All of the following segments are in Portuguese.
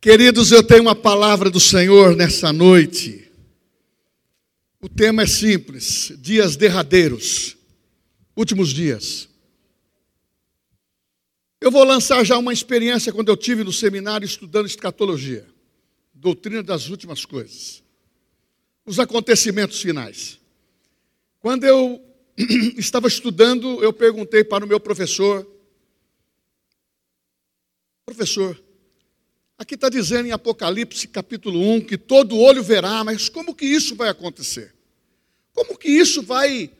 Queridos, eu tenho uma palavra do Senhor nessa noite. O tema é simples: dias derradeiros, últimos dias. Eu vou lançar já uma experiência quando eu tive no seminário estudando escatologia, doutrina das últimas coisas, os acontecimentos finais. Quando eu estava estudando, eu perguntei para o meu professor: Professor, Aqui está dizendo em Apocalipse capítulo 1 que todo olho verá, mas como que isso vai acontecer? Como que isso vai,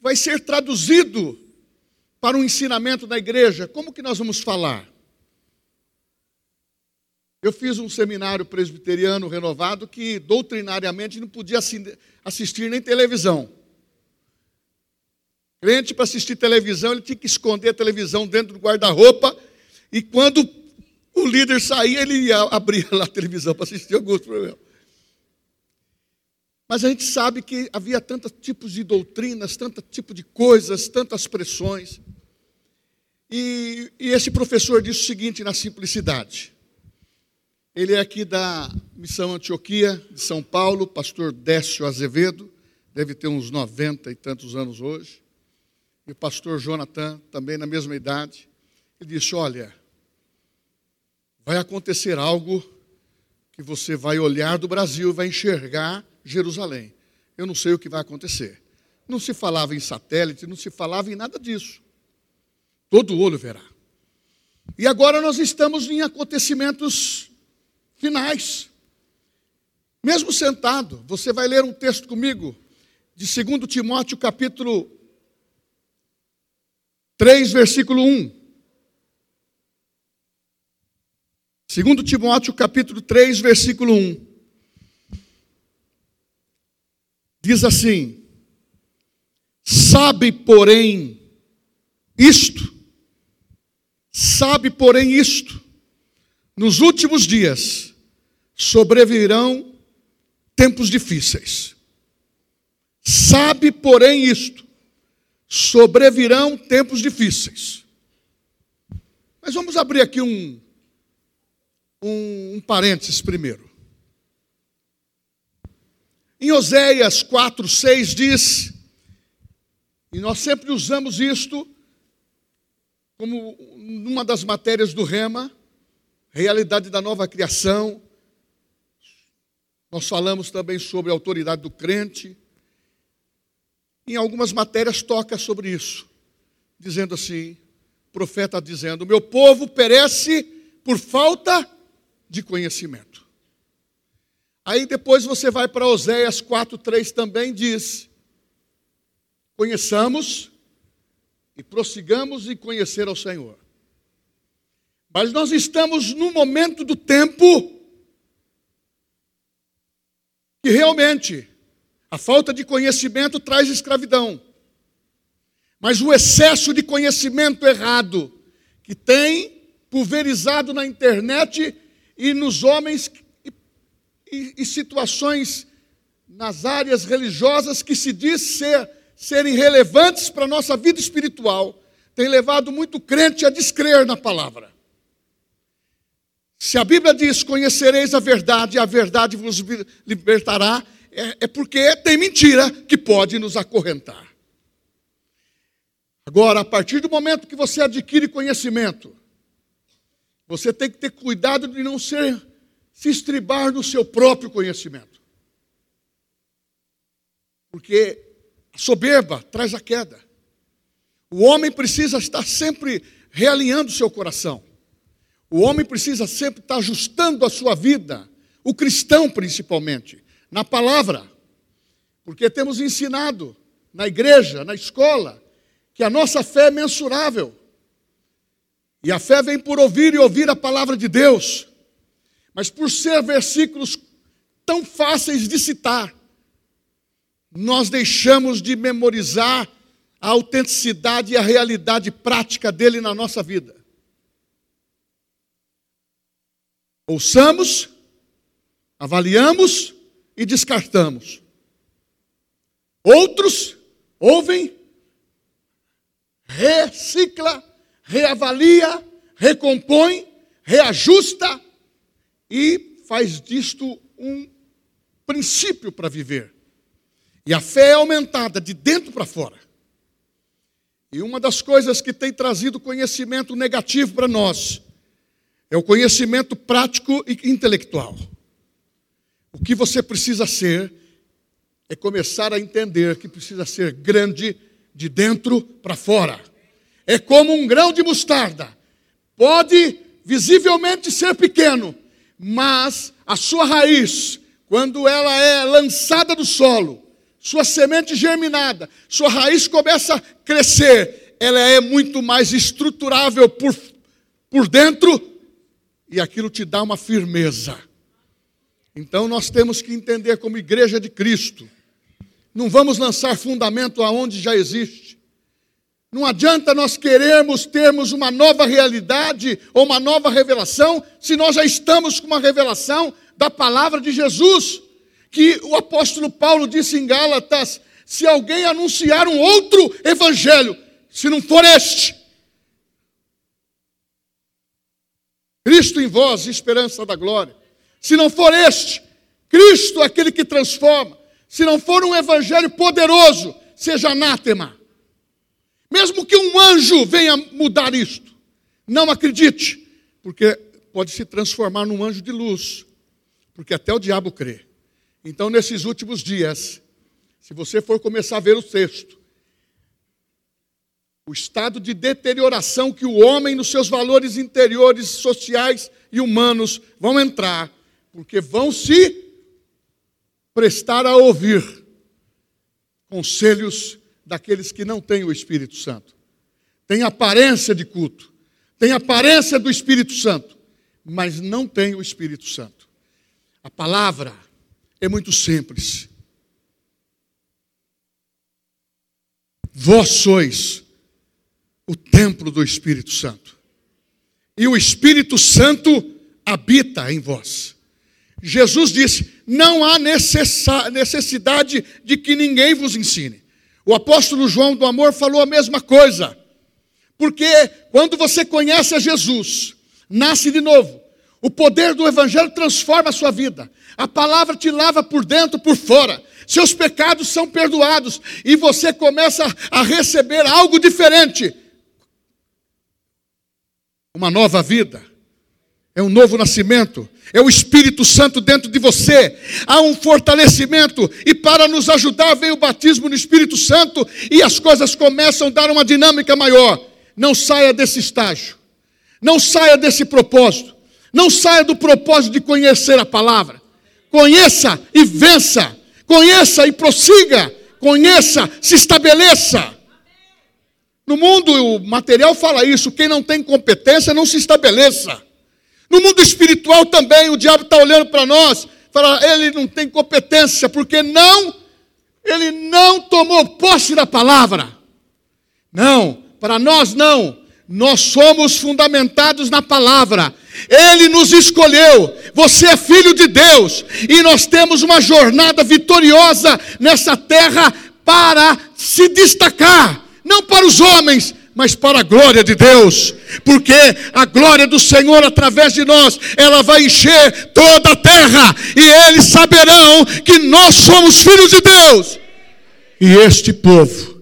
vai ser traduzido para um ensinamento da igreja? Como que nós vamos falar? Eu fiz um seminário presbiteriano renovado que doutrinariamente não podia assistir nem televisão. Crente para assistir televisão, ele tinha que esconder a televisão dentro do guarda-roupa e quando o líder saía, ele ia abrir lá a televisão para assistir alguns. Mas a gente sabe que havia tantos tipos de doutrinas, tanto tipo de coisas, tantas pressões. E, e esse professor disse o seguinte na simplicidade. Ele é aqui da Missão Antioquia de São Paulo, pastor Décio Azevedo, deve ter uns 90 e tantos anos hoje. E o pastor Jonathan, também na mesma idade. Ele disse: Olha, vai acontecer algo que você vai olhar do Brasil vai enxergar Jerusalém. Eu não sei o que vai acontecer. Não se falava em satélite, não se falava em nada disso. Todo olho verá. E agora nós estamos em acontecimentos finais. Mesmo sentado, você vai ler um texto comigo de 2 Timóteo capítulo 3, versículo 1. Segundo Timóteo capítulo 3, versículo 1. Diz assim: Sabe, porém, isto, sabe, porém, isto, nos últimos dias sobrevirão tempos difíceis. Sabe, porém, isto, sobrevirão tempos difíceis. Mas vamos abrir aqui um um, um parênteses primeiro. Em Oséias 4, 6 diz, e nós sempre usamos isto como uma das matérias do Rema, realidade da nova criação. Nós falamos também sobre a autoridade do crente. Em algumas matérias toca sobre isso, dizendo assim, profeta dizendo: "Meu povo perece por falta de conhecimento. Aí depois você vai para Oséias 4:3 também diz: Conheçamos e prossigamos em conhecer ao Senhor. Mas nós estamos no momento do tempo que realmente a falta de conhecimento traz escravidão. Mas o excesso de conhecimento errado que tem pulverizado na internet e nos homens e, e, e situações nas áreas religiosas que se diz ser, serem relevantes para a nossa vida espiritual, tem levado muito crente a descrer na palavra. Se a Bíblia diz: Conhecereis a verdade, e a verdade vos libertará, é, é porque tem mentira que pode nos acorrentar. Agora, a partir do momento que você adquire conhecimento, você tem que ter cuidado de não ser, se estribar no seu próprio conhecimento. Porque a soberba traz a queda. O homem precisa estar sempre realinhando seu coração. O homem precisa sempre estar ajustando a sua vida, o cristão principalmente, na palavra. Porque temos ensinado na igreja, na escola, que a nossa fé é mensurável. E a fé vem por ouvir e ouvir a palavra de Deus. Mas por ser versículos tão fáceis de citar, nós deixamos de memorizar a autenticidade e a realidade prática dele na nossa vida. Ouçamos, avaliamos e descartamos. Outros ouvem, recicla reavalia, recompõe, reajusta e faz disto um princípio para viver. E a fé é aumentada de dentro para fora. E uma das coisas que tem trazido conhecimento negativo para nós é o conhecimento prático e intelectual. O que você precisa ser é começar a entender que precisa ser grande de dentro para fora. É como um grão de mostarda. Pode visivelmente ser pequeno, mas a sua raiz, quando ela é lançada do solo, sua semente germinada, sua raiz começa a crescer, ela é muito mais estruturável por, por dentro e aquilo te dá uma firmeza. Então nós temos que entender como igreja de Cristo, não vamos lançar fundamento aonde já existe. Não adianta nós queremos termos uma nova realidade ou uma nova revelação se nós já estamos com uma revelação da palavra de Jesus que o apóstolo Paulo disse em Gálatas: se alguém anunciar um outro evangelho, se não for este, Cristo em vós, esperança da glória. Se não for este, Cristo, aquele que transforma. Se não for um evangelho poderoso, seja anátema. Mesmo que um anjo venha mudar isto, não acredite, porque pode se transformar num anjo de luz, porque até o diabo crê. Então, nesses últimos dias, se você for começar a ver o texto, o estado de deterioração que o homem, nos seus valores interiores, sociais e humanos, vão entrar, porque vão se prestar a ouvir conselhos daqueles que não têm o Espírito Santo. Tem aparência de culto, tem aparência do Espírito Santo, mas não tem o Espírito Santo. A palavra é muito simples. Vós sois o templo do Espírito Santo. E o Espírito Santo habita em vós. Jesus disse: não há necessidade de que ninguém vos ensine. O apóstolo João do Amor falou a mesma coisa. Porque quando você conhece a Jesus, nasce de novo, o poder do Evangelho transforma a sua vida. A palavra te lava por dentro, por fora. Seus pecados são perdoados e você começa a receber algo diferente. Uma nova vida. É um novo nascimento. É o Espírito Santo dentro de você. Há um fortalecimento e para nos ajudar vem o batismo no Espírito Santo e as coisas começam a dar uma dinâmica maior. Não saia desse estágio. Não saia desse propósito. Não saia do propósito de conhecer a palavra. Conheça e vença. Conheça e prossiga. Conheça, se estabeleça. No mundo o material fala isso: quem não tem competência não se estabeleça. No mundo espiritual também, o diabo está olhando para nós, fala, ele não tem competência, porque não, ele não tomou posse da palavra. Não, para nós não. Nós somos fundamentados na palavra. Ele nos escolheu. Você é filho de Deus. E nós temos uma jornada vitoriosa nessa terra para se destacar. Não para os homens, mas para a glória de Deus, porque a glória do Senhor através de nós, ela vai encher toda a terra, e eles saberão que nós somos filhos de Deus. E este povo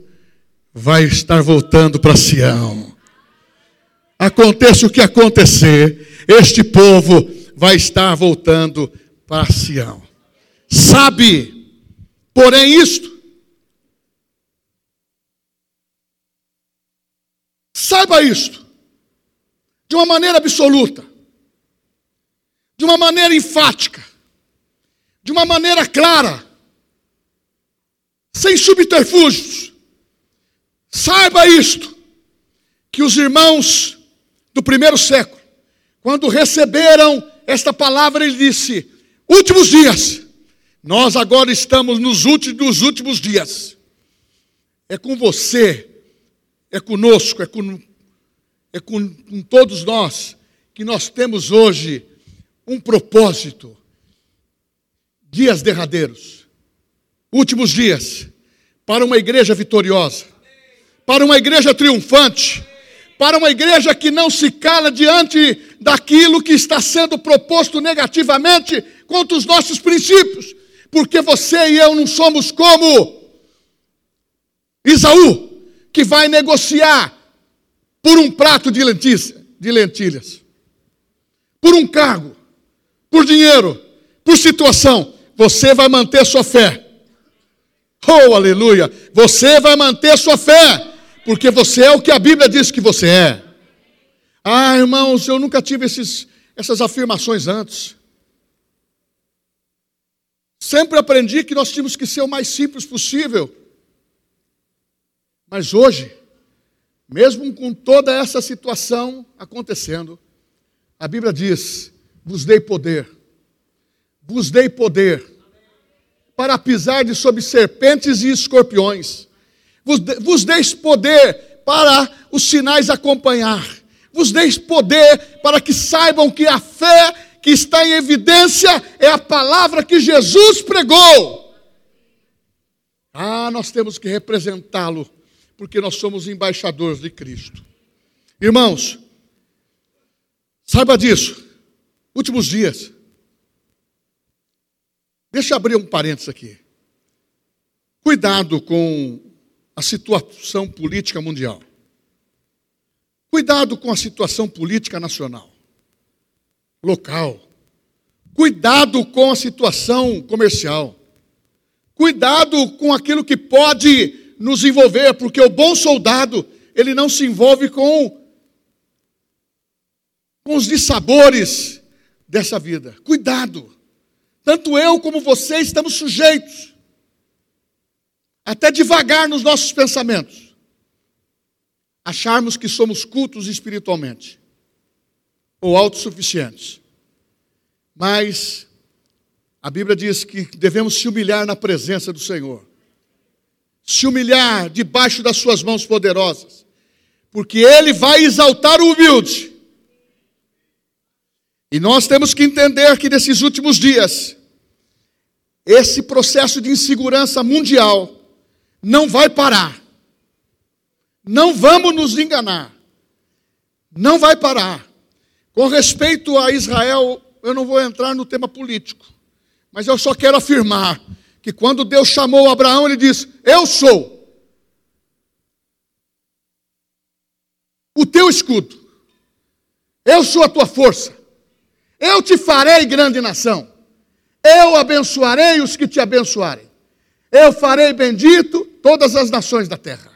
vai estar voltando para Sião. Aconteça o que acontecer, este povo vai estar voltando para Sião. Sabe, porém, isto Saiba isto, de uma maneira absoluta, de uma maneira enfática, de uma maneira clara, sem subterfúgios. Saiba isto, que os irmãos do primeiro século, quando receberam esta palavra, ele disse: últimos dias, nós agora estamos nos últimos, dias. É com você é conosco, é com, é com, com todos nós, que nós temos hoje um propósito. Dias derradeiros, últimos dias, para uma igreja vitoriosa, para uma igreja triunfante, para uma igreja que não se cala diante daquilo que está sendo proposto negativamente contra os nossos princípios, porque você e eu não somos como Isaú, que vai negociar por um prato de lentilhas, de lentilhas, por um cargo, por dinheiro, por situação. Você vai manter sua fé. Oh, aleluia! Você vai manter sua fé porque você é o que a Bíblia diz que você é. Ah, irmãos, eu nunca tive esses, essas afirmações antes. Sempre aprendi que nós tínhamos que ser o mais simples possível. Mas hoje, mesmo com toda essa situação acontecendo, a Bíblia diz: vos dei poder, vos dei poder para pisar de sobre serpentes e escorpiões vos, vos deis poder para os sinais acompanhar, vos deis poder para que saibam que a fé que está em evidência é a palavra que Jesus pregou. Ah, nós temos que representá-lo, porque nós somos embaixadores de Cristo. Irmãos, saiba disso. Últimos dias. Deixa eu abrir um parênteses aqui. Cuidado com a situação política mundial. Cuidado com a situação política nacional, local. Cuidado com a situação comercial. Cuidado com aquilo que pode nos envolver, porque o bom soldado, ele não se envolve com com os dissabores dessa vida. Cuidado. Tanto eu como você estamos sujeitos até devagar nos nossos pensamentos, acharmos que somos cultos espiritualmente ou autossuficientes. Mas a Bíblia diz que devemos se humilhar na presença do Senhor, se humilhar debaixo das Suas mãos poderosas, porque Ele vai exaltar o humilde. E nós temos que entender que nesses últimos dias, esse processo de insegurança mundial, não vai parar. Não vamos nos enganar. Não vai parar. Com respeito a Israel, eu não vou entrar no tema político, mas eu só quero afirmar que quando Deus chamou Abraão, ele disse: Eu sou o teu escudo, eu sou a tua força, eu te farei grande nação, eu abençoarei os que te abençoarem, eu farei bendito todas as nações da terra.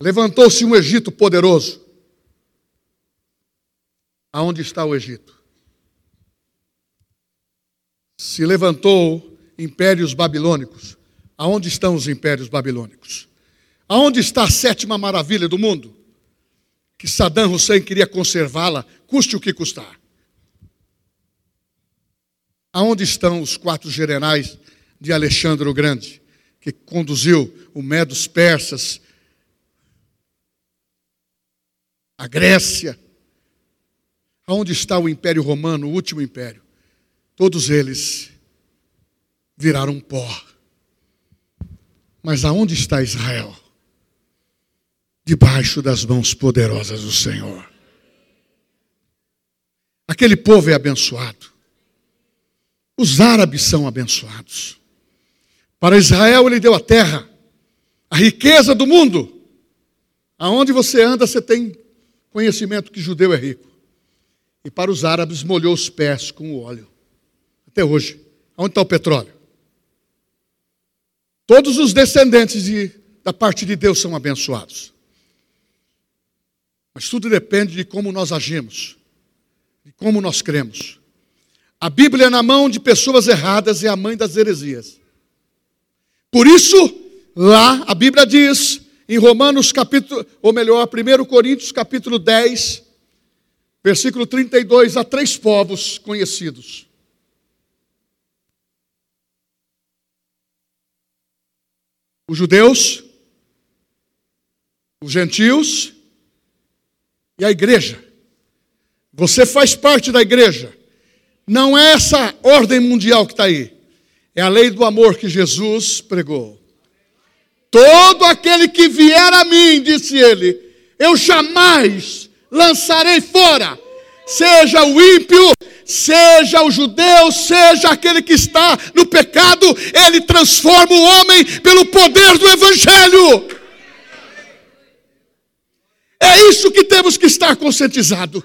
Levantou-se um Egito poderoso. Aonde está o Egito? Se levantou impérios babilônicos. Aonde estão os impérios babilônicos? Aonde está a sétima maravilha do mundo? Que Saddam Hussein queria conservá-la, custe o que custar. Aonde estão os quatro generais de Alexandre o Grande, que conduziu o Medos persas, a Grécia. Aonde está o Império Romano, o último império? Todos eles viraram pó. Mas aonde está Israel? Debaixo das mãos poderosas do Senhor. Aquele povo é abençoado. Os árabes são abençoados. Para Israel ele deu a terra, a riqueza do mundo. Aonde você anda, você tem conhecimento que judeu é rico. E para os árabes molhou os pés com o óleo. Até hoje. Onde está o petróleo? Todos os descendentes de, da parte de Deus são abençoados. Mas tudo depende de como nós agimos, de como nós cremos. A Bíblia na mão de pessoas erradas é a mãe das heresias. Por isso, lá a Bíblia diz, em Romanos capítulo, ou melhor, 1 Coríntios capítulo 10, versículo 32, há três povos conhecidos. Os judeus, os gentios e a igreja. Você faz parte da igreja. Não é essa ordem mundial que está aí. É a lei do amor que Jesus pregou. Todo aquele que vier a mim, disse ele, eu jamais lançarei fora. Seja o ímpio, seja o judeu, seja aquele que está no pecado, ele transforma o homem pelo poder do evangelho. É isso que temos que estar conscientizado.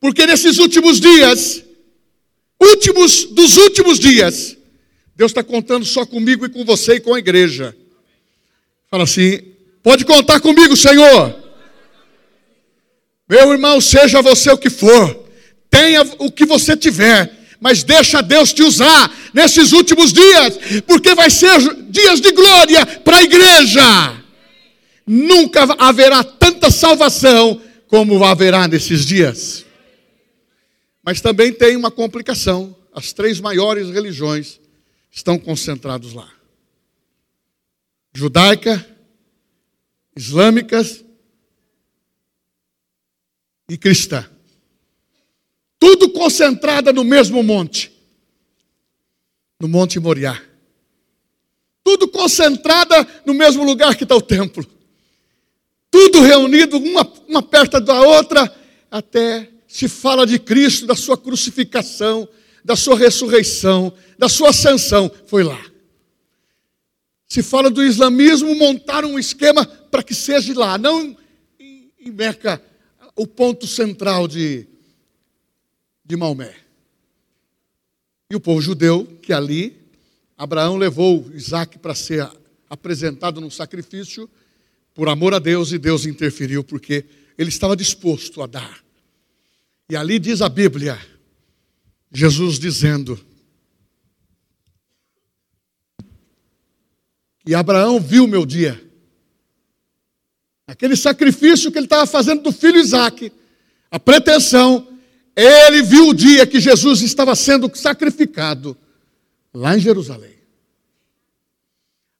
Porque nesses últimos dias, últimos dos últimos dias, Deus está contando só comigo e com você e com a igreja. Fala assim: pode contar comigo, Senhor. Meu irmão, seja você o que for, tenha o que você tiver, mas deixa Deus te usar nesses últimos dias, porque vai ser dias de glória para a igreja. Nunca haverá tanta salvação como haverá nesses dias. Mas também tem uma complicação. As três maiores religiões estão concentrados lá: judaica, islâmicas e cristã. Tudo concentrada no mesmo monte, no Monte Moriá. Tudo concentrada no mesmo lugar que está o templo. Tudo reunido, uma, uma perto da outra, até se fala de Cristo, da sua crucificação, da sua ressurreição, da sua ascensão. Foi lá. Se fala do islamismo, montaram um esquema para que seja lá, não em, em Meca, o ponto central de, de Maomé. E o povo judeu, que ali, Abraão levou Isaac para ser apresentado num sacrifício, por amor a Deus, e Deus interferiu, porque ele estava disposto a dar. E ali diz a Bíblia, Jesus dizendo, E Abraão viu meu dia. Aquele sacrifício que ele estava fazendo do filho Isaac, a pretensão, ele viu o dia que Jesus estava sendo sacrificado lá em Jerusalém.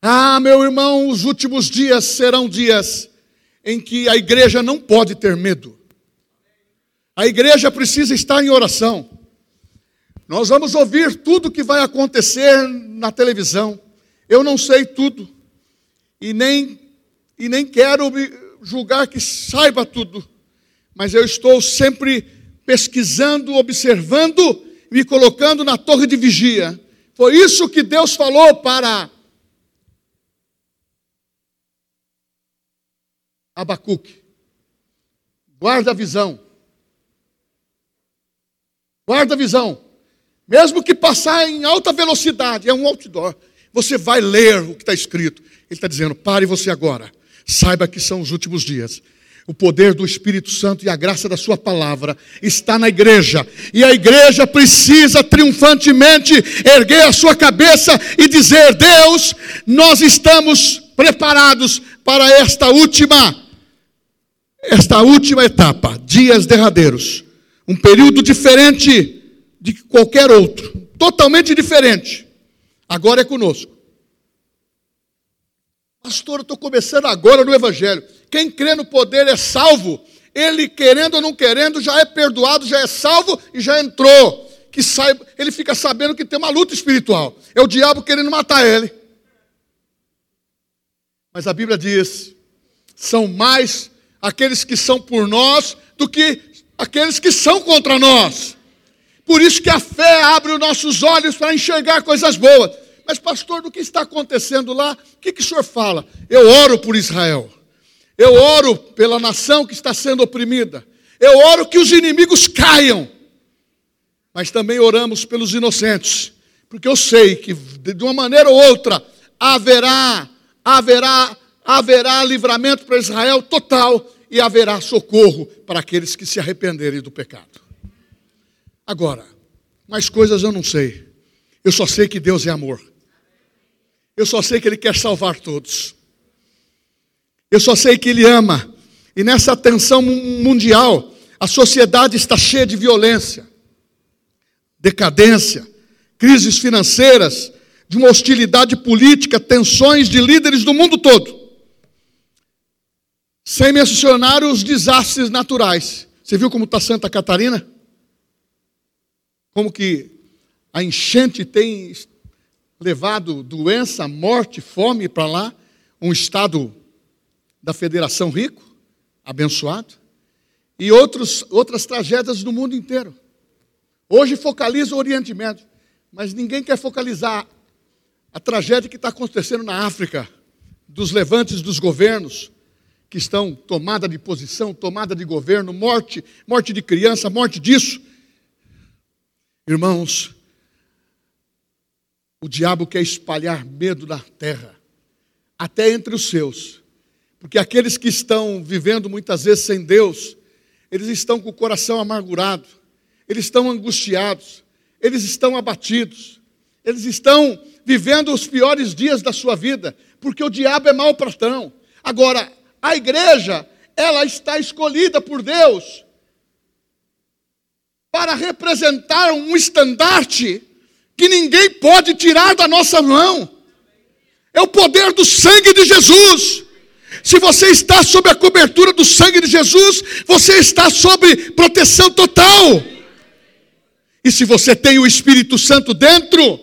Ah, meu irmão, os últimos dias serão dias em que a igreja não pode ter medo. A igreja precisa estar em oração. Nós vamos ouvir tudo que vai acontecer na televisão. Eu não sei tudo e nem, e nem quero julgar que saiba tudo, mas eu estou sempre pesquisando, observando, me colocando na torre de vigia. Foi isso que Deus falou para Abacuque. Guarda a visão. Guarda a visão. Mesmo que passar em alta velocidade, é um outdoor. Você vai ler o que está escrito. Ele está dizendo: pare você agora. Saiba que são os últimos dias. O poder do Espírito Santo e a graça da Sua palavra está na igreja. E a igreja precisa triunfantemente erguer a sua cabeça e dizer: Deus, nós estamos preparados para esta última, esta última etapa, dias derradeiros. Um período diferente de qualquer outro, totalmente diferente. Agora é conosco. Pastor, eu estou começando agora no Evangelho. Quem crê no poder é salvo. Ele, querendo ou não querendo, já é perdoado, já é salvo e já entrou. Que saiba, ele fica sabendo que tem uma luta espiritual. É o diabo querendo matar ele. Mas a Bíblia diz: são mais aqueles que são por nós do que aqueles que são contra nós. Por isso que a fé abre os nossos olhos para enxergar coisas boas. Mas, pastor, do que está acontecendo lá? O que, que o senhor fala? Eu oro por Israel. Eu oro pela nação que está sendo oprimida. Eu oro que os inimigos caiam. Mas também oramos pelos inocentes. Porque eu sei que, de uma maneira ou outra, haverá, haverá, haverá livramento para Israel total e haverá socorro para aqueles que se arrependerem do pecado. Agora, mais coisas eu não sei. Eu só sei que Deus é amor. Eu só sei que Ele quer salvar todos. Eu só sei que Ele ama. E nessa tensão mundial, a sociedade está cheia de violência, decadência, crises financeiras, de uma hostilidade política, tensões de líderes do mundo todo. Sem mencionar os desastres naturais. Você viu como está Santa Catarina? como que a enchente tem levado doença, morte, fome para lá, um estado da Federação rico, abençoado, e outros, outras tragédias no mundo inteiro. Hoje focaliza o Oriente Médio, mas ninguém quer focalizar a tragédia que está acontecendo na África, dos levantes dos governos, que estão tomada de posição, tomada de governo, morte, morte de criança, morte disso. Irmãos, o diabo quer espalhar medo na terra, até entre os seus, porque aqueles que estão vivendo muitas vezes sem Deus, eles estão com o coração amargurado, eles estão angustiados, eles estão abatidos, eles estão vivendo os piores dias da sua vida, porque o diabo é mau patrão. Agora, a igreja, ela está escolhida por Deus para representar um estandarte que ninguém pode tirar da nossa mão. É o poder do sangue de Jesus. Se você está sob a cobertura do sangue de Jesus, você está sob proteção total. E se você tem o Espírito Santo dentro,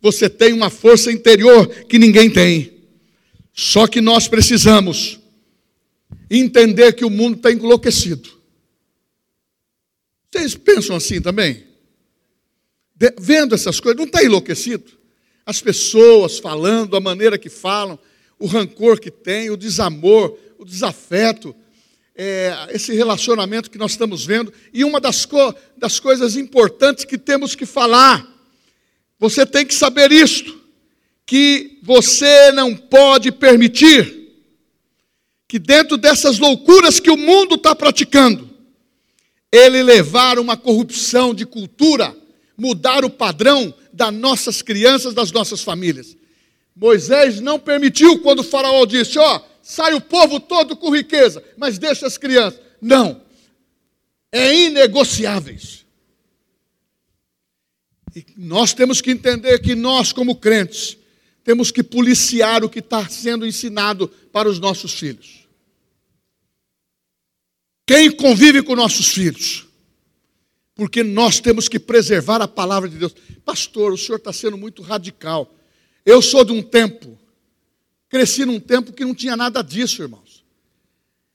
você tem uma força interior que ninguém tem. Só que nós precisamos entender que o mundo está enlouquecido. Vocês pensam assim também? de, vendo essas coisas, não está enlouquecido? As pessoas falando, a maneira que falam, o rancor que tem, o desamor, o desafeto, é, esse relacionamento que nós estamos vendo. E uma das, co das coisas importantes que temos que falar, você tem que saber isto, que você não pode permitir que dentro dessas loucuras que o mundo está praticando, ele levar uma corrupção de cultura mudar o padrão das nossas crianças, das nossas famílias. Moisés não permitiu quando o faraó disse: Ó, sai o povo todo com riqueza, mas deixa as crianças. Não. É inegociáveis. E nós temos que entender que nós, como crentes, temos que policiar o que está sendo ensinado para os nossos filhos. Quem convive com nossos filhos? porque nós temos que preservar a palavra de Deus. Pastor, o senhor está sendo muito radical. Eu sou de um tempo, cresci num tempo que não tinha nada disso, irmãos.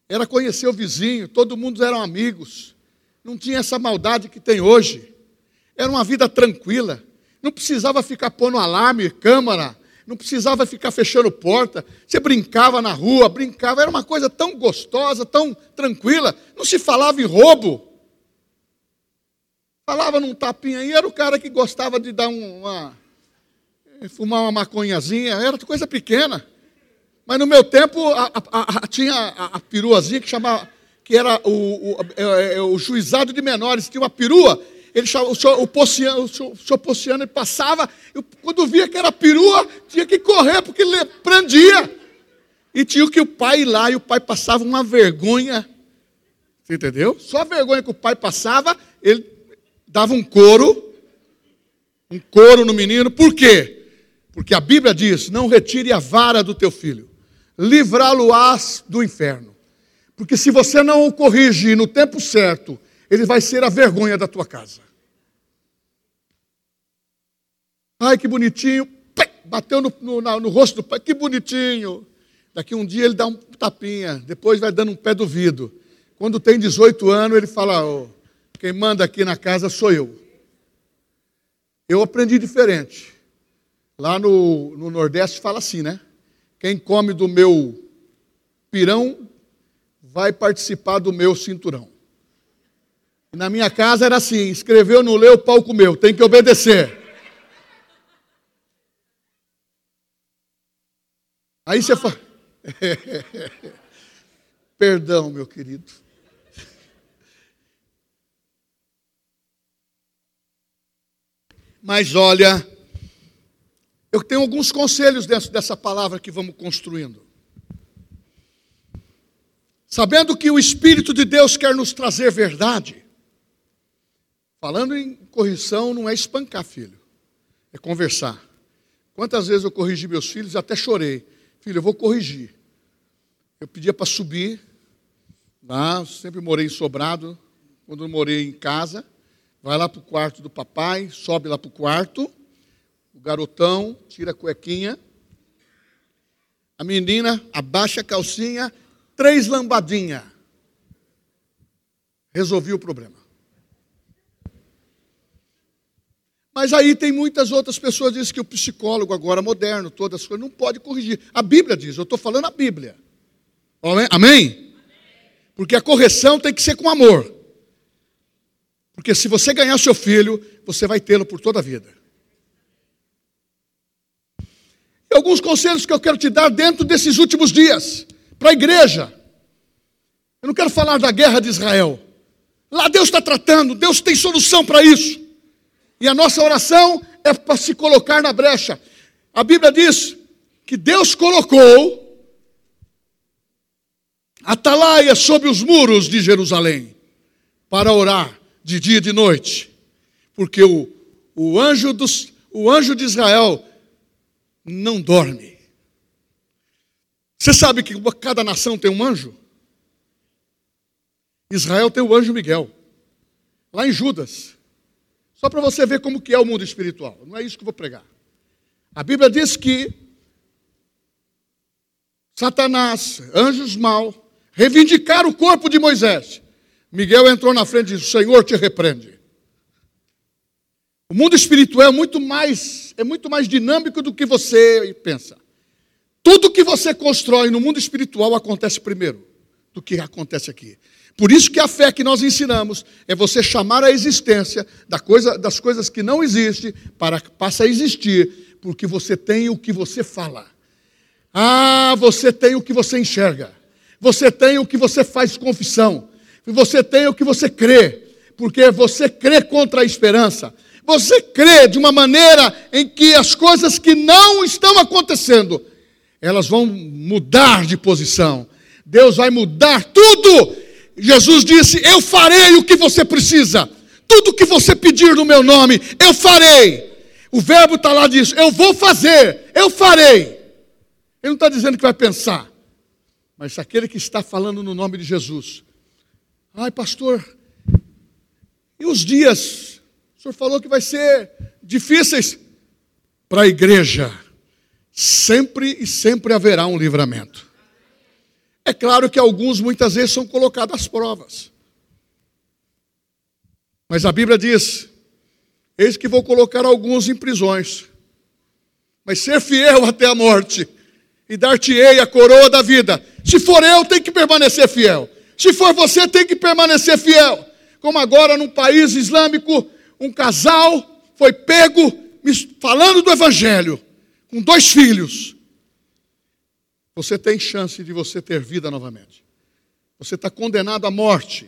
Era conhecer o vizinho, todo mundo eram amigos. Não tinha essa maldade que tem hoje. Era uma vida tranquila. Não precisava ficar pondo alarme, câmara, não precisava ficar fechando porta. Você brincava na rua, brincava, era uma coisa tão gostosa, tão tranquila. Não se falava em roubo. Falava num tapinha aí, era o cara que gostava de dar uma. Fumar uma maconhazinha, era coisa pequena. Mas no meu tempo a, a, a, tinha a, peruazinha que chamava, que era o, o, é, é, o, juizado de menores, tinha uma perua, ele chamava, o senhor, o Pociano, o senhor, o senhor Pociano, ele passava, eu, quando via que era perua, tinha que correr, porque ele prendia. E tinha que o pai ir lá, e o pai passava uma vergonha. Você entendeu? Só a vergonha que o pai passava, ele dava um couro, um couro no menino, por quê? Porque a Bíblia diz: não retire a vara do teu filho, livrá-lo-ás do inferno. Porque se você não o corrigir no tempo certo, ele vai ser a vergonha da tua casa. Ai, que bonitinho. Bateu no, no, no, rosto do pai, que bonitinho. Daqui um dia ele dá um tapinha, depois vai dando um pé do vidro. Quando tem 18 anos, ele fala: oh, quem manda aqui na casa sou eu. Eu aprendi diferente. Lá no, no Nordeste fala assim, né? Quem come do meu pirão vai participar do meu cinturão. E na minha casa era assim: escreveu, não leu, o pau comeu, tem que obedecer. Aí você fala. Perdão, meu querido. Mas olha, eu tenho alguns conselhos dentro dessa palavra que vamos construindo. Sabendo que o Espírito de Deus quer nos trazer verdade. Falando em correção, não é espancar filho, é conversar. Quantas vezes eu corrigi meus filhos, até chorei. Filho, eu vou corrigir. Eu pedia para subir, lá, sempre morei em sobrado, quando morei em casa. Vai lá para o quarto do papai, sobe lá para o quarto. O garotão tira a cuequinha. A menina abaixa a calcinha, três lambadinhas. Resolvi o problema. Mas aí tem muitas outras pessoas que dizem que o psicólogo agora moderno, todas as coisas, não pode corrigir. A Bíblia diz, eu estou falando a Bíblia. Amém? Amém? Porque a correção tem que ser com amor. Porque se você ganhar seu filho, você vai tê-lo por toda a vida. E alguns conselhos que eu quero te dar dentro desses últimos dias, para a igreja. Eu não quero falar da guerra de Israel. Lá Deus está tratando, Deus tem solução para isso. E a nossa oração é para se colocar na brecha. A Bíblia diz que Deus colocou atalaia sobre os muros de Jerusalém para orar de dia e de noite, porque o, o, anjo, dos, o anjo de Israel não dorme. Você sabe que cada nação tem um anjo? Israel tem o anjo Miguel, lá em Judas. Só para você ver como que é o mundo espiritual. Não é isso que eu vou pregar. A Bíblia diz que Satanás, anjos mal, reivindicaram o corpo de Moisés. Miguel entrou na frente e disse: Senhor te repreende. O mundo espiritual é muito mais, é muito mais dinâmico do que você pensa. Tudo que você constrói no mundo espiritual acontece primeiro do que acontece aqui. Por isso que a fé que nós ensinamos é você chamar a existência da coisa, das coisas que não existem para que passe a existir, porque você tem o que você fala. Ah, você tem o que você enxerga. Você tem o que você faz confissão. Você tem o que você crê, porque você crê contra a esperança. Você crê de uma maneira em que as coisas que não estão acontecendo, elas vão mudar de posição. Deus vai mudar tudo. Jesus disse: Eu farei o que você precisa. Tudo que você pedir no meu nome, eu farei. O verbo está lá diz: Eu vou fazer, eu farei. Ele não está dizendo que vai pensar, mas aquele que está falando no nome de Jesus. Ai, pastor, e os dias o senhor falou que vai ser difíceis para a igreja. Sempre e sempre haverá um livramento. É claro que alguns muitas vezes são colocados às provas. Mas a Bíblia diz: Eis que vou colocar alguns em prisões, mas ser fiel até a morte, e dar-te-ei a coroa da vida. Se for eu, tem que permanecer fiel. Se for você, tem que permanecer fiel. Como agora num país islâmico, um casal foi pego falando do Evangelho, com dois filhos. Você tem chance de você ter vida novamente. Você está condenado à morte.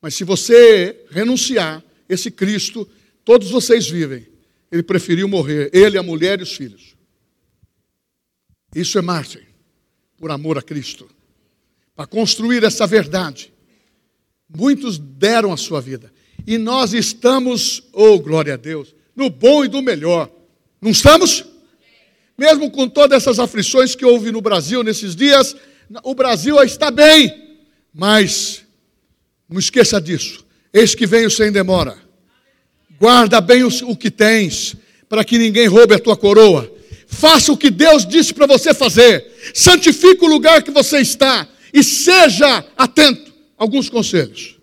Mas se você renunciar, esse Cristo, todos vocês vivem. Ele preferiu morrer, ele, a mulher e os filhos. Isso é mártir, por amor a Cristo. Para construir essa verdade, muitos deram a sua vida. E nós estamos, oh glória a Deus, no bom e do melhor. Não estamos? Mesmo com todas essas aflições que houve no Brasil nesses dias, o Brasil está bem. Mas não esqueça disso. Eis que venho sem demora. Guarda bem o que tens, para que ninguém roube a tua coroa. Faça o que Deus disse para você fazer. Santifique o lugar que você está e seja atento. Alguns conselhos.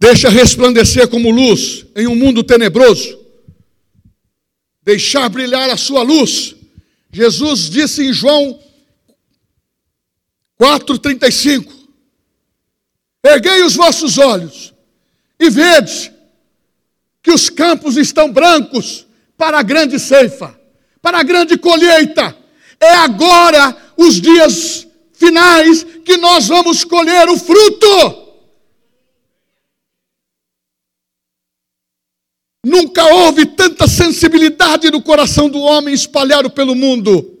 Deixa resplandecer como luz em um mundo tenebroso. Deixar brilhar a sua luz. Jesus disse em João 4,35: Erguei os vossos olhos e vede que os campos estão brancos para a grande ceifa, para a grande colheita. É agora os dias finais que nós vamos colher o fruto. Nunca houve tanta sensibilidade no coração do homem espalhado pelo mundo.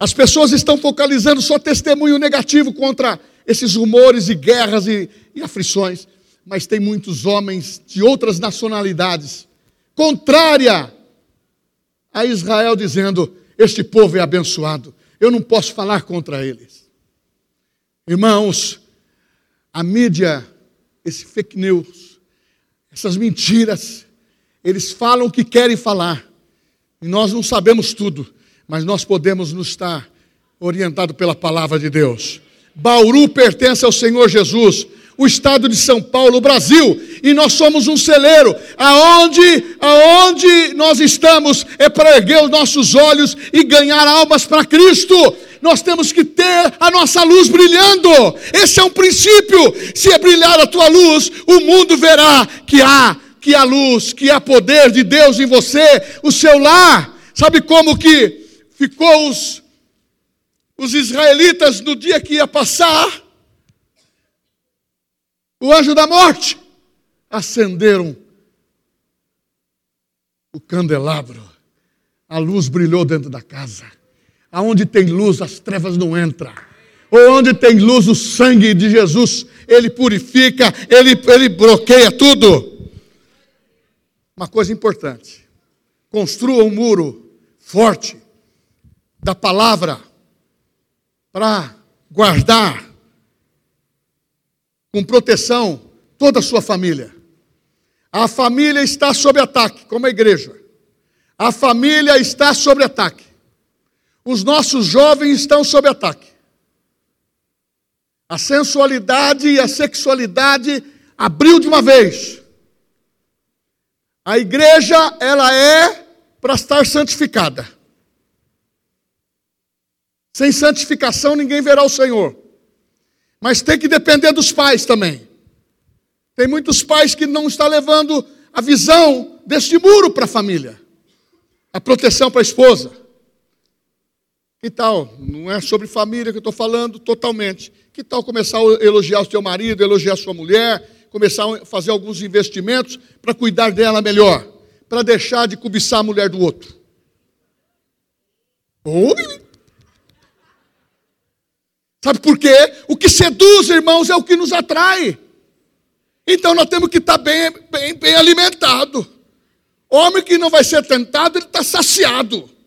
As pessoas estão focalizando só testemunho negativo contra esses rumores e guerras e, e aflições, mas tem muitos homens de outras nacionalidades, contrária a Israel, dizendo: Este povo é abençoado, eu não posso falar contra eles. Irmãos, a mídia, esse fake news, essas mentiras, eles falam o que querem falar, E nós não sabemos tudo, mas nós podemos nos estar orientado pela palavra de Deus. Bauru pertence ao Senhor Jesus, o estado de São Paulo, o Brasil, e nós somos um celeiro. Aonde, aonde nós estamos é para erguer os nossos olhos e ganhar almas para Cristo. Nós temos que ter a nossa luz brilhando. Esse é um princípio. Se é brilhar a tua luz, o mundo verá que há que há luz, que há poder de Deus em você, o seu lar. Sabe como que ficou os, os israelitas no dia que ia passar? O anjo da morte. Acenderam o candelabro. A luz brilhou dentro da casa. Aonde tem luz, as trevas não entram. Onde tem luz, o sangue de Jesus, ele purifica, ele, ele bloqueia tudo. Uma coisa importante: construa um muro forte da palavra para guardar com proteção toda a sua família. A família está sob ataque, como a igreja. A família está sob ataque. Os nossos jovens estão sob ataque. A sensualidade e a sexualidade abriu de uma vez. A igreja, ela é para estar santificada. Sem santificação ninguém verá o Senhor. Mas tem que depender dos pais também. Tem muitos pais que não estão levando a visão deste muro para a família. A proteção para a esposa. Que tal? Não é sobre família que eu estou falando totalmente. Que tal começar a elogiar o seu marido, elogiar a sua mulher, começar a fazer alguns investimentos para cuidar dela melhor, para deixar de cobiçar a mulher do outro. Oi? Sabe por quê? O que seduz, irmãos, é o que nos atrai. Então nós temos que estar bem, bem, bem alimentado. Homem que não vai ser tentado, ele está saciado.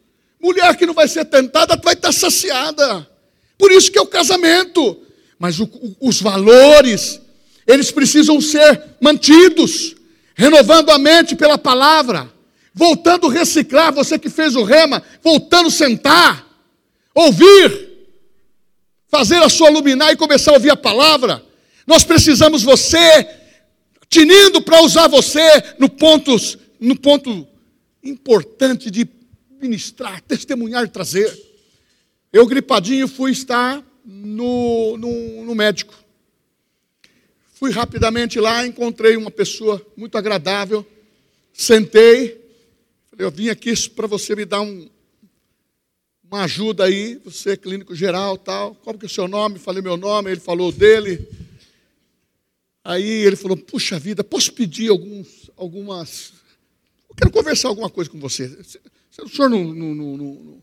Mulher que não vai ser tentada, vai estar saciada. Por isso que é o casamento. Mas o, os valores, eles precisam ser mantidos, renovando a mente pela palavra, voltando a reciclar, você que fez o rema, voltando a sentar, ouvir, fazer a sua luminar e começar a ouvir a palavra. Nós precisamos você tinindo para usar você no ponto, no ponto importante de ministrar, testemunhar, trazer. Eu gripadinho fui estar no, no, no médico. Fui rapidamente lá, encontrei uma pessoa muito agradável, sentei, falei, eu vim aqui para você me dar um, uma ajuda aí, você é clínico geral tal, qual que é o seu nome? Falei meu nome, ele falou dele. Aí ele falou, puxa vida, posso pedir alguns, algumas. Eu quero conversar alguma coisa com você. O senhor não, não, não,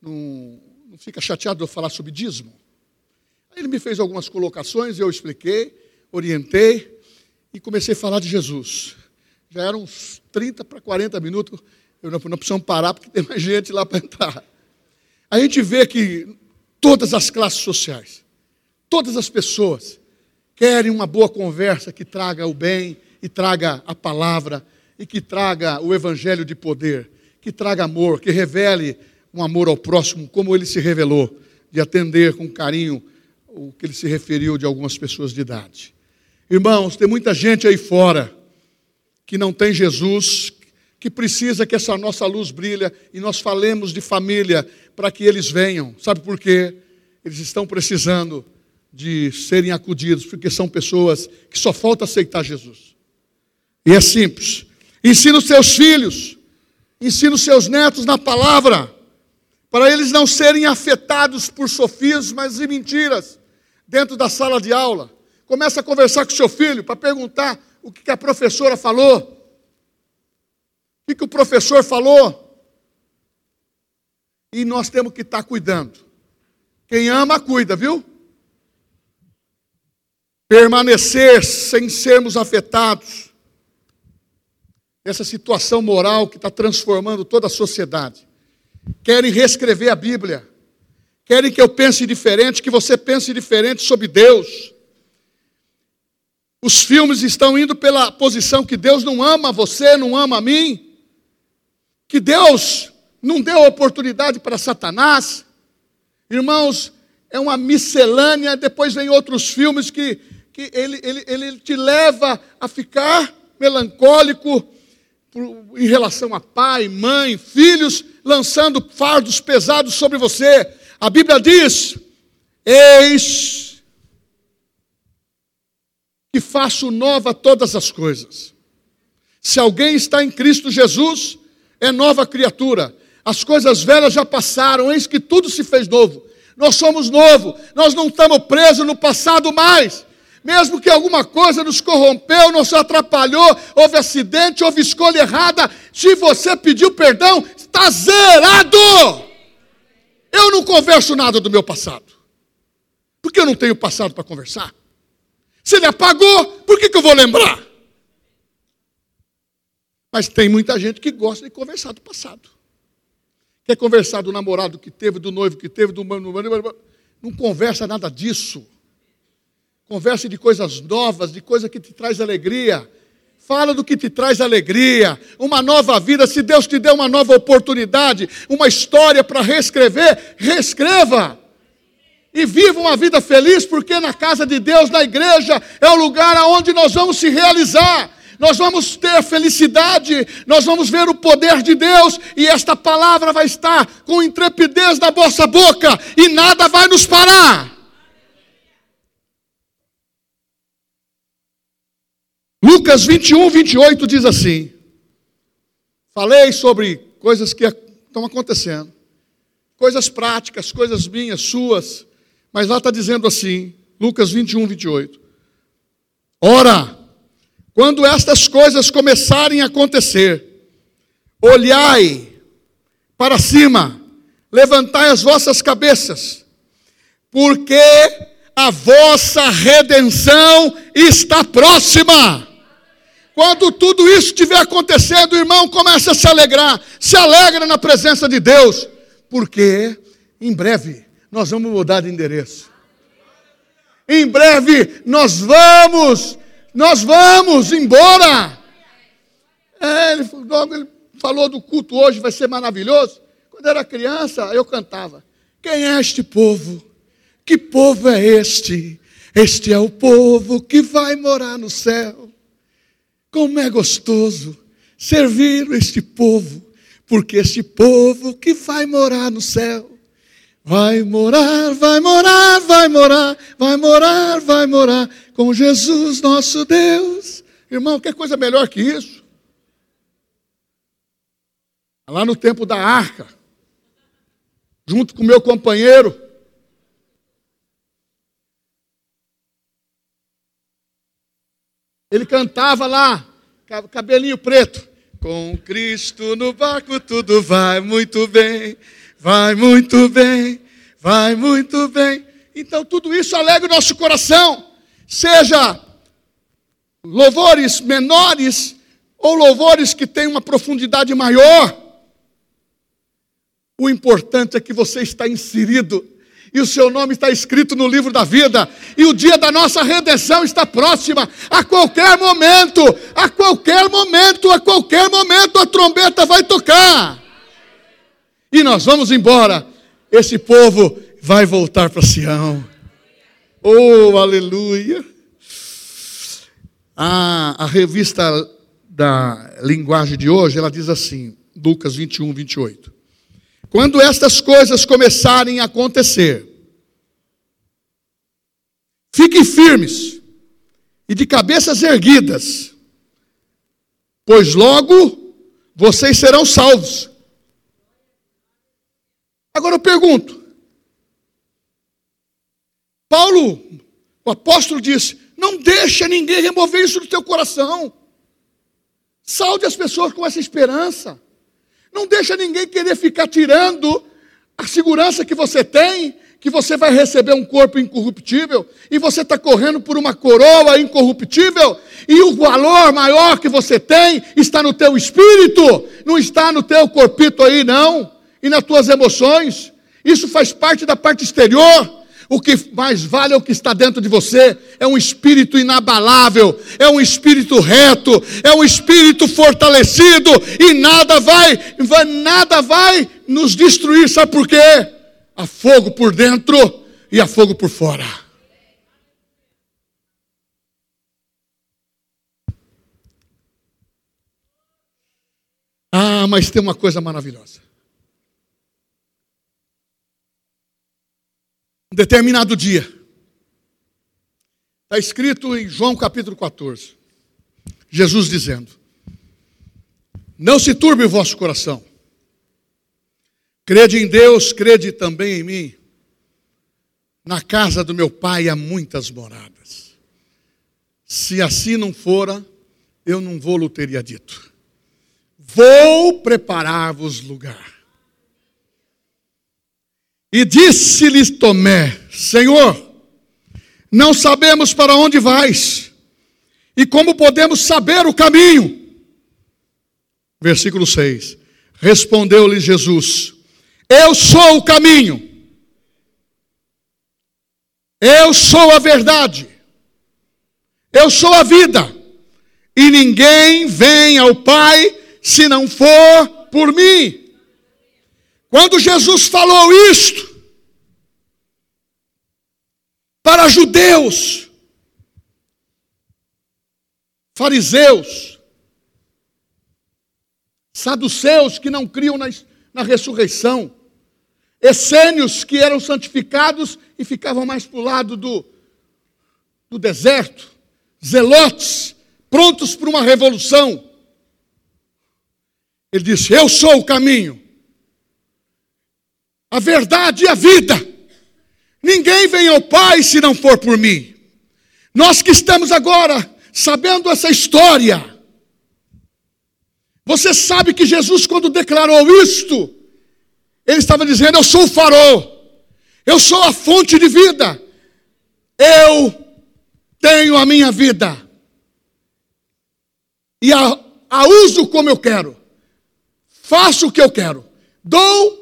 não, não fica chateado de eu falar sobre dízimo? Aí ele me fez algumas colocações, eu expliquei orientei e comecei a falar de Jesus. Já eram uns 30 para 40 minutos, eu não, não precisamos parar porque tem mais gente lá para entrar. A gente vê que todas as classes sociais, todas as pessoas querem uma boa conversa que traga o bem e traga a palavra e que traga o evangelho de poder, que traga amor, que revele um amor ao próximo, como ele se revelou, de atender com carinho o que ele se referiu de algumas pessoas de idade. Irmãos, tem muita gente aí fora que não tem Jesus, que precisa que essa nossa luz brilhe e nós falemos de família para que eles venham. Sabe por quê? Eles estão precisando de serem acudidos, porque são pessoas que só falta aceitar Jesus. E é simples. Ensina os seus filhos, ensina os seus netos na palavra, para eles não serem afetados por sofismas e mentiras dentro da sala de aula. Começa a conversar com seu filho para perguntar o que a professora falou. O que o professor falou. E nós temos que estar cuidando. Quem ama, cuida, viu? Permanecer sem sermos afetados. Essa situação moral que está transformando toda a sociedade. Querem reescrever a Bíblia. Querem que eu pense diferente, que você pense diferente sobre Deus. Os filmes estão indo pela posição que Deus não ama você, não ama a mim. Que Deus não deu oportunidade para Satanás. Irmãos, é uma miscelânea. Depois vem outros filmes que, que ele, ele, ele te leva a ficar melancólico em relação a pai, mãe, filhos, lançando fardos pesados sobre você. A Bíblia diz: Eis que faço nova todas as coisas. Se alguém está em Cristo Jesus, é nova criatura. As coisas velhas já passaram, eis que tudo se fez novo. Nós somos novo, nós não estamos presos no passado mais. Mesmo que alguma coisa nos corrompeu, nos atrapalhou, houve acidente, houve escolha errada, se você pediu perdão, está zerado. Eu não converso nada do meu passado, porque eu não tenho passado para conversar. Se ele apagou, por que, que eu vou lembrar? Mas tem muita gente que gosta de conversar do passado. Quer conversar do namorado que teve, do noivo que teve, do. Não conversa nada disso. Converse de coisas novas, de coisa que te traz alegria. Fala do que te traz alegria, uma nova vida. Se Deus te deu uma nova oportunidade, uma história para reescrever, reescreva. E viva uma vida feliz, porque na casa de Deus, na igreja, é o lugar aonde nós vamos se realizar nós vamos ter felicidade, nós vamos ver o poder de Deus, e esta palavra vai estar com intrepidez na vossa boca, e nada vai nos parar. Lucas 21, 28 diz assim: Falei sobre coisas que estão acontecendo, coisas práticas, coisas minhas, suas, mas lá está dizendo assim, Lucas 21, 28. Ora, quando estas coisas começarem a acontecer, olhai para cima, levantai as vossas cabeças, porque a vossa redenção está próxima. Quando tudo isso estiver acontecendo, o irmão começa a se alegrar, se alegra na presença de Deus, porque em breve nós vamos mudar de endereço. Em breve nós vamos nós vamos embora. É, ele, ele falou do culto hoje, vai ser maravilhoso. Quando era criança, eu cantava: Quem é este povo? Que povo é este? Este é o povo que vai morar no céu. Como é gostoso servir este povo, porque este povo que vai morar no céu Vai morar, vai morar, vai morar, vai morar, vai morar com Jesus nosso Deus. Irmão, que coisa melhor que isso? Lá no tempo da arca, junto com meu companheiro, ele cantava lá, cabelinho preto. Com Cristo no barco tudo vai muito bem. Vai muito bem, vai muito bem. Então tudo isso alegra o nosso coração. Seja louvores menores ou louvores que têm uma profundidade maior. O importante é que você está inserido e o seu nome está escrito no livro da vida, e o dia da nossa redenção está próxima, a qualquer momento, a qualquer momento, a qualquer momento a trombeta vai tocar e nós vamos embora, esse povo vai voltar para Sião. Oh, aleluia! A, a revista da linguagem de hoje, ela diz assim, Lucas 21, 28. Quando estas coisas começarem a acontecer, fiquem firmes e de cabeças erguidas, pois logo vocês serão salvos. Agora eu pergunto: Paulo, o apóstolo disse: não deixa ninguém remover isso do teu coração. Salde as pessoas com essa esperança. Não deixa ninguém querer ficar tirando a segurança que você tem, que você vai receber um corpo incorruptível, e você está correndo por uma coroa incorruptível, e o valor maior que você tem está no teu espírito, não está no teu corpito aí, não e nas tuas emoções. Isso faz parte da parte exterior. O que mais vale é o que está dentro de você, é um espírito inabalável, é um espírito reto, é um espírito fortalecido e nada vai, nada vai nos destruir, sabe por quê? Há fogo por dentro e há fogo por fora. Ah, mas tem uma coisa maravilhosa. Um determinado dia, está escrito em João capítulo 14, Jesus dizendo: Não se turbe o vosso coração, crede em Deus, crede também em mim. Na casa do meu pai há muitas moradas. Se assim não fora, eu não vou lhe teria dito. Vou preparar-vos lugar. E disse-lhes Tomé: Senhor, não sabemos para onde vais, e como podemos saber o caminho? Versículo 6: Respondeu-lhe Jesus: Eu sou o caminho, eu sou a verdade, eu sou a vida, e ninguém vem ao Pai se não for por mim. Quando Jesus falou isto para judeus, fariseus, saduceus que não criam na, na ressurreição, essênios que eram santificados e ficavam mais para o lado do, do deserto, zelotes, prontos para uma revolução. Ele disse: Eu sou o caminho, a verdade e a vida. Ninguém vem ao Pai se não for por mim. Nós que estamos agora sabendo essa história, você sabe que Jesus, quando declarou isto, ele estava dizendo: Eu sou o farol, eu sou a fonte de vida, eu tenho a minha vida. E a, a uso como eu quero, faço o que eu quero, dou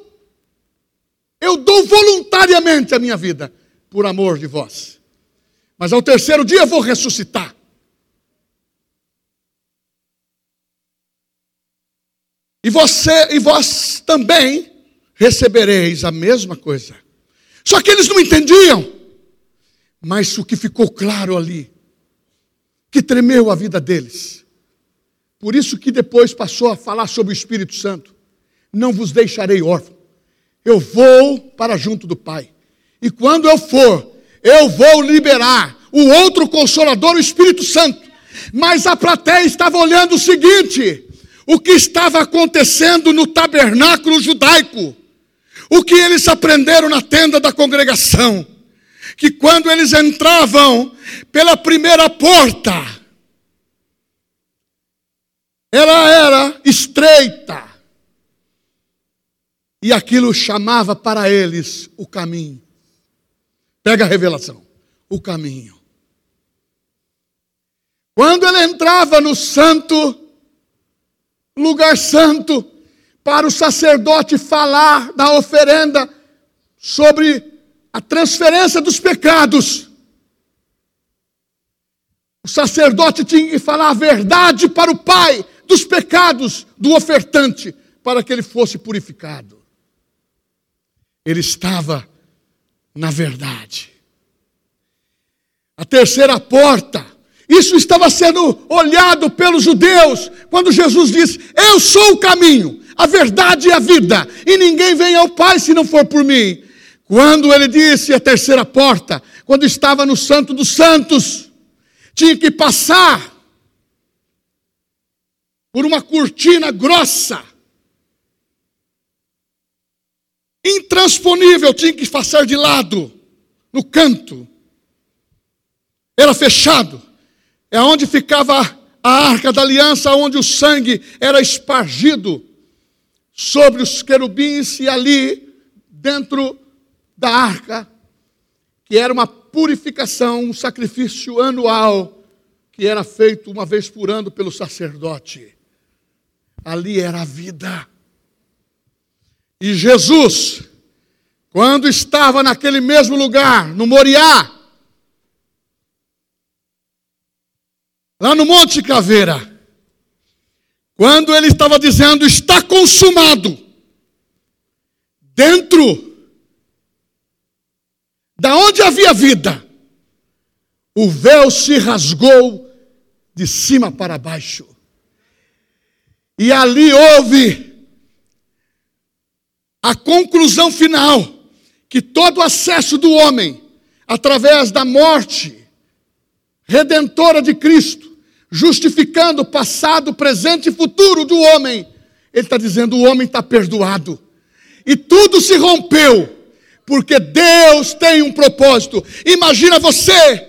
eu dou voluntariamente a minha vida por amor de vós. Mas ao terceiro dia eu vou ressuscitar. E você e vós também recebereis a mesma coisa. Só que eles não entendiam. Mas o que ficou claro ali, que tremeu a vida deles. Por isso que depois passou a falar sobre o Espírito Santo. Não vos deixarei órfão eu vou para junto do Pai. E quando eu for, eu vou liberar o outro consolador, o Espírito Santo. Mas a plateia estava olhando o seguinte: o que estava acontecendo no tabernáculo judaico, o que eles aprenderam na tenda da congregação, que quando eles entravam pela primeira porta, ela era estreita, e aquilo chamava para eles o caminho. Pega a revelação. O caminho. Quando ele entrava no santo, lugar santo, para o sacerdote falar da oferenda sobre a transferência dos pecados, o sacerdote tinha que falar a verdade para o pai dos pecados do ofertante, para que ele fosse purificado ele estava na verdade. A terceira porta, isso estava sendo olhado pelos judeus, quando Jesus disse: Eu sou o caminho, a verdade e a vida, e ninguém vem ao Pai se não for por mim. Quando ele disse a terceira porta, quando estava no Santo dos Santos, tinha que passar por uma cortina grossa, intransponível, tinha que passar de lado, no canto. Era fechado. É onde ficava a arca da aliança, onde o sangue era espargido sobre os querubins e ali, dentro da arca, que era uma purificação, um sacrifício anual, que era feito uma vez por ano pelo sacerdote. Ali era a vida. E Jesus, quando estava naquele mesmo lugar, no Moriá, lá no Monte Caveira, quando ele estava dizendo está consumado, dentro da onde havia vida, o véu se rasgou de cima para baixo. E ali houve a conclusão final que todo acesso do homem através da morte redentora de Cristo, justificando o passado, presente e futuro do homem, ele está dizendo: o homem está perdoado. E tudo se rompeu, porque Deus tem um propósito. Imagina você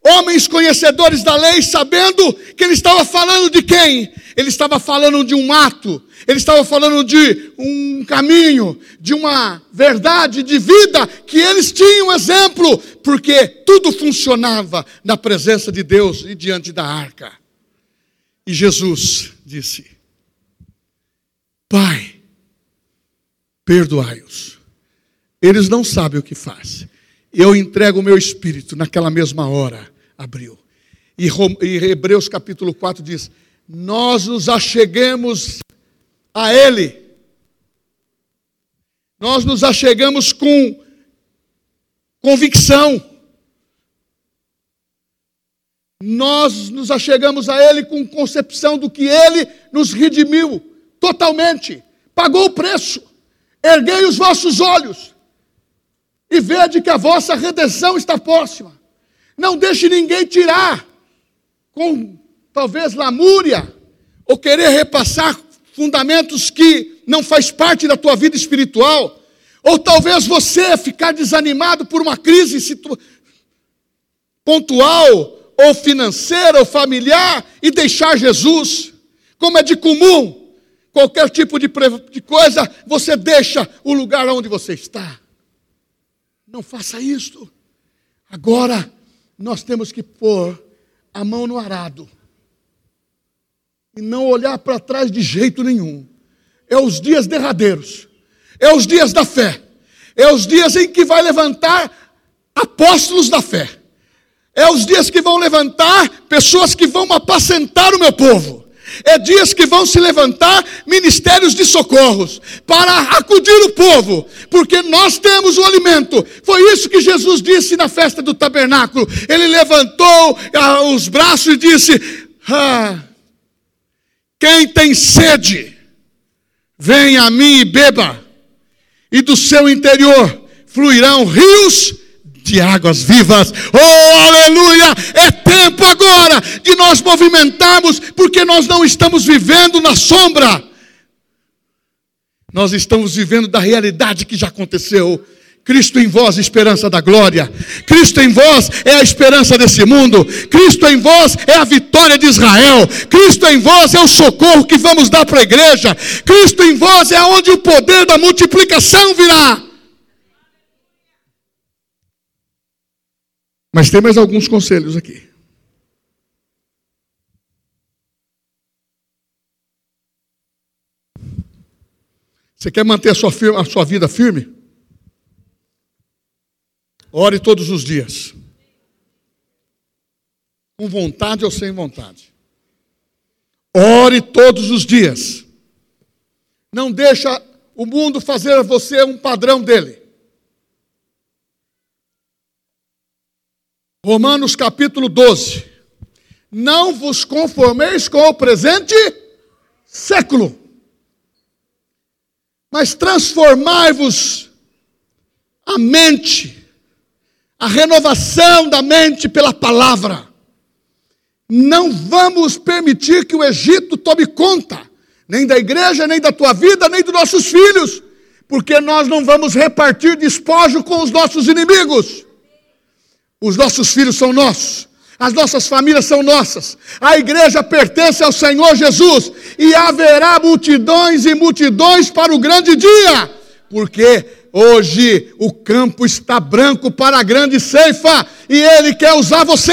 homens conhecedores da lei, sabendo que ele estava falando de quem? Ele estava falando de um ato, ele estava falando de um caminho, de uma verdade de vida que eles tinham exemplo, porque tudo funcionava na presença de Deus e diante da arca. E Jesus disse: Pai, perdoai-os, eles não sabem o que fazem. Eu entrego o meu espírito naquela mesma hora abriu. E, Hebreus capítulo 4 diz: Nós nos acheguemos a Ele, nós nos achegamos com convicção, nós nos achegamos a Ele com concepção do que Ele nos redimiu totalmente, pagou o preço. Erguei os vossos olhos e vede que a vossa redenção está próxima. Não deixe ninguém tirar com talvez lamúria ou querer repassar fundamentos que não faz parte da tua vida espiritual, ou talvez você ficar desanimado por uma crise pontual ou financeira ou familiar e deixar Jesus, como é de comum, qualquer tipo de, de coisa, você deixa o lugar onde você está. Não faça isso. Agora nós temos que pôr a mão no arado e não olhar para trás de jeito nenhum. É os dias derradeiros, é os dias da fé, é os dias em que vai levantar apóstolos da fé, é os dias que vão levantar pessoas que vão apacentar o meu povo. É dias que vão se levantar ministérios de socorros para acudir o povo, porque nós temos o alimento. Foi isso que Jesus disse na festa do tabernáculo. Ele levantou ah, os braços e disse: ah, Quem tem sede, venha a mim e beba, e do seu interior fluirão rios de águas vivas. Oh, aleluia! É tempo agora de nós movimentarmos, porque nós não estamos vivendo na sombra. Nós estamos vivendo da realidade que já aconteceu. Cristo em vós, esperança da glória. Cristo em vós é a esperança desse mundo. Cristo em vós é a vitória de Israel. Cristo em vós é o socorro que vamos dar para a igreja. Cristo em vós é onde o poder da multiplicação virá. Mas tem mais alguns conselhos aqui. Você quer manter a sua, firma, a sua vida firme? Ore todos os dias. Com vontade ou sem vontade. Ore todos os dias. Não deixa o mundo fazer você um padrão dele. Romanos capítulo 12. Não vos conformeis com o presente século, mas transformai-vos a mente, a renovação da mente pela palavra. Não vamos permitir que o Egito tome conta, nem da igreja, nem da tua vida, nem dos nossos filhos, porque nós não vamos repartir despojo com os nossos inimigos. Os nossos filhos são nossos. As nossas famílias são nossas. A igreja pertence ao Senhor Jesus. E haverá multidões e multidões para o grande dia. Porque hoje o campo está branco para a grande ceifa. E Ele quer usar você.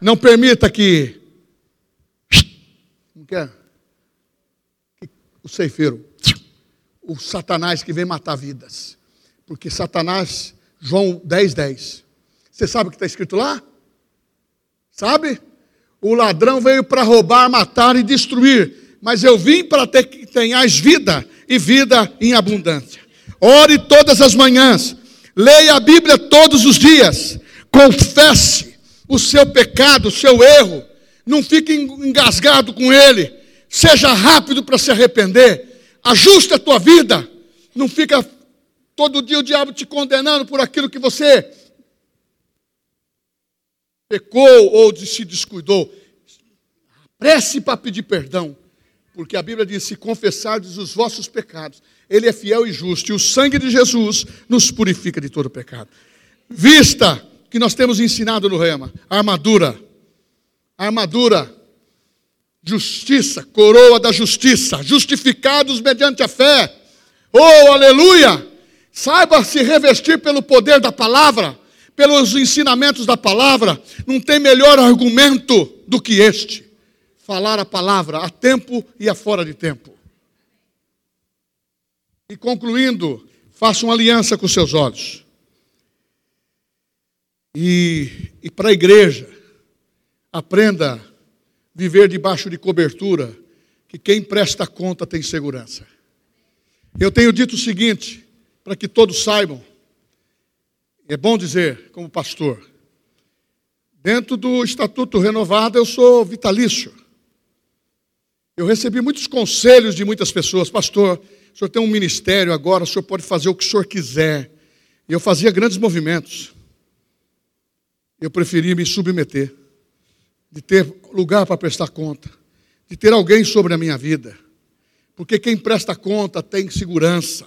Não permita que. Não quer? O ceifeiro. O Satanás que vem matar vidas. Porque Satanás, João 10, 10. Você sabe o que está escrito lá? Sabe? O ladrão veio para roubar, matar e destruir. Mas eu vim para ter que tenhais vida e vida em abundância. Ore todas as manhãs. Leia a Bíblia todos os dias. Confesse o seu pecado, o seu erro. Não fique engasgado com ele. Seja rápido para se arrepender. Ajuste a tua vida. Não fica todo dia o diabo te condenando por aquilo que você pecou ou se descuidou. Prece para pedir perdão. Porque a Bíblia diz: se confessardes os vossos pecados, Ele é fiel e justo, e o sangue de Jesus nos purifica de todo pecado. Vista que nós temos ensinado no Rema: armadura, armadura, justiça, coroa da justiça, justificados mediante a fé. Oh, aleluia! Saiba se revestir pelo poder da palavra, pelos ensinamentos da palavra. Não tem melhor argumento do que este: falar a palavra a tempo e a fora de tempo. E concluindo, faça uma aliança com seus olhos. E, e para a igreja, aprenda a viver debaixo de cobertura, que quem presta conta tem segurança. Eu tenho dito o seguinte, para que todos saibam, é bom dizer, como pastor, dentro do Estatuto Renovado eu sou vitalício. Eu recebi muitos conselhos de muitas pessoas, pastor, o senhor tem um ministério agora, o senhor pode fazer o que o senhor quiser. E eu fazia grandes movimentos eu preferi me submeter, de ter lugar para prestar conta, de ter alguém sobre a minha vida, porque quem presta conta tem segurança.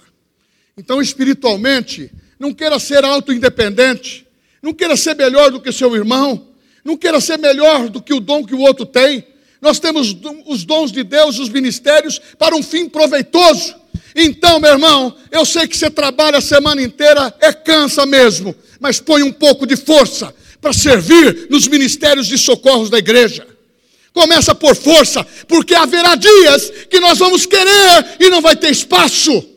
Então, espiritualmente, não queira ser auto-independente, não queira ser melhor do que seu irmão, não queira ser melhor do que o dom que o outro tem. Nós temos os dons de Deus, os ministérios, para um fim proveitoso. Então, meu irmão, eu sei que você trabalha a semana inteira, é cansa mesmo, mas põe um pouco de força, para servir nos ministérios de socorros da igreja. Começa por força, porque haverá dias que nós vamos querer e não vai ter espaço.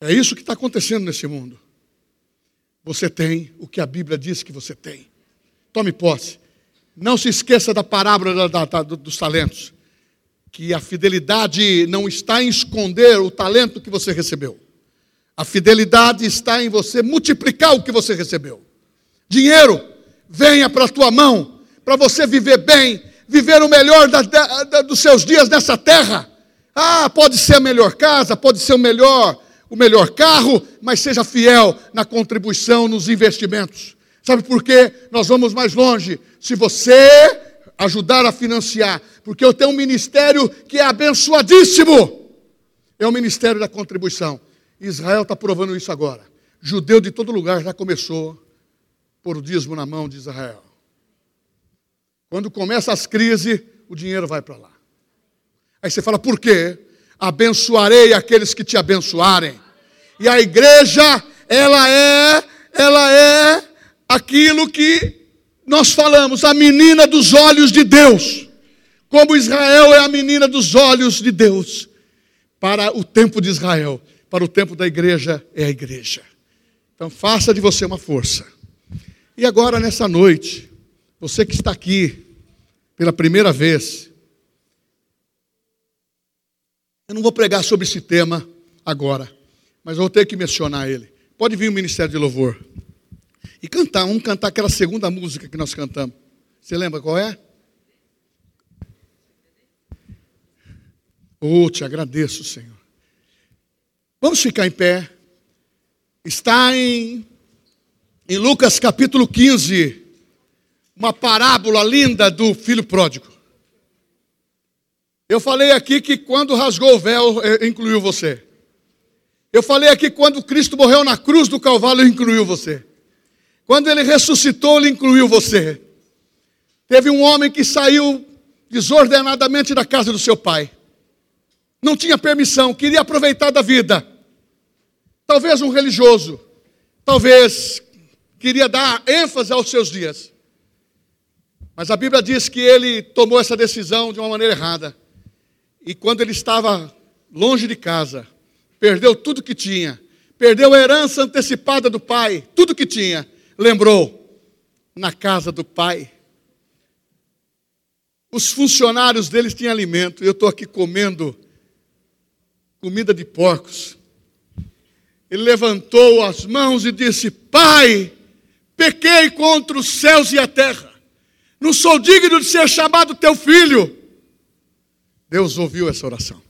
É isso que está acontecendo nesse mundo. Você tem o que a Bíblia diz que você tem. Tome posse. Não se esqueça da parábola da, da, dos talentos. Que a fidelidade não está em esconder o talento que você recebeu. A fidelidade está em você multiplicar o que você recebeu. Dinheiro, venha para a tua mão, para você viver bem, viver o melhor da, da, dos seus dias nessa terra. Ah, pode ser a melhor casa, pode ser o melhor, o melhor carro, mas seja fiel na contribuição, nos investimentos. Sabe por quê? Nós vamos mais longe. Se você ajudar a financiar, porque eu tenho um ministério que é abençoadíssimo. É o ministério da contribuição. Israel está provando isso agora. Judeu de todo lugar já começou pôr o dízimo na mão de Israel. Quando começa as crises, o dinheiro vai para lá. Aí você fala, por quê? Abençoarei aqueles que te abençoarem. E a igreja, ela é, ela é aquilo que nós falamos, a menina dos olhos de Deus. Como Israel é a menina dos olhos de Deus. Para o tempo de Israel, para o tempo da igreja é a igreja. Então faça de você uma força e agora, nessa noite, você que está aqui pela primeira vez, eu não vou pregar sobre esse tema agora, mas vou ter que mencionar ele. Pode vir o Ministério de Louvor e cantar, vamos cantar aquela segunda música que nós cantamos. Você lembra qual é? Oh, te agradeço, Senhor. Vamos ficar em pé. Está em em Lucas capítulo 15, uma parábola linda do filho pródigo. Eu falei aqui que quando rasgou o véu, eh, incluiu você. Eu falei aqui quando Cristo morreu na cruz do Calvário, incluiu você. Quando ele ressuscitou, ele incluiu você. Teve um homem que saiu desordenadamente da casa do seu pai. Não tinha permissão, queria aproveitar da vida. Talvez um religioso, talvez queria dar ênfase aos seus dias. Mas a Bíblia diz que ele tomou essa decisão de uma maneira errada. E quando ele estava longe de casa, perdeu tudo que tinha, perdeu a herança antecipada do pai, tudo que tinha, lembrou, na casa do pai. Os funcionários deles tinham alimento, eu estou aqui comendo comida de porcos. Ele levantou as mãos e disse: Pai, pequei contra os céus e a terra, não sou digno de ser chamado teu filho. Deus ouviu essa oração.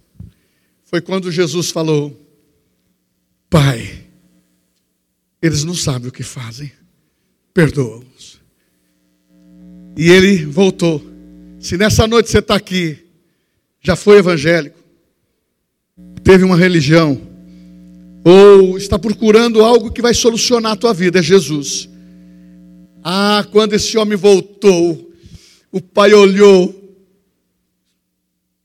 Foi quando Jesus falou: Pai, eles não sabem o que fazem, perdoa-os. E ele voltou. Se nessa noite você está aqui, já foi evangélico, teve uma religião, ou está procurando algo que vai solucionar a tua vida, é Jesus. Ah, quando esse homem voltou, o pai olhou,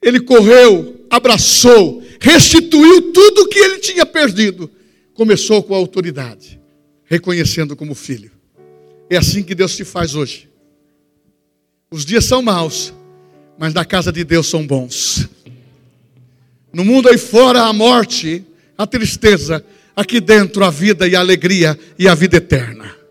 ele correu, abraçou, restituiu tudo o que ele tinha perdido. Começou com a autoridade, reconhecendo como filho. É assim que Deus te faz hoje. Os dias são maus, mas na casa de Deus são bons. No mundo aí fora a morte, a tristeza, aqui dentro a vida e a alegria e a vida eterna.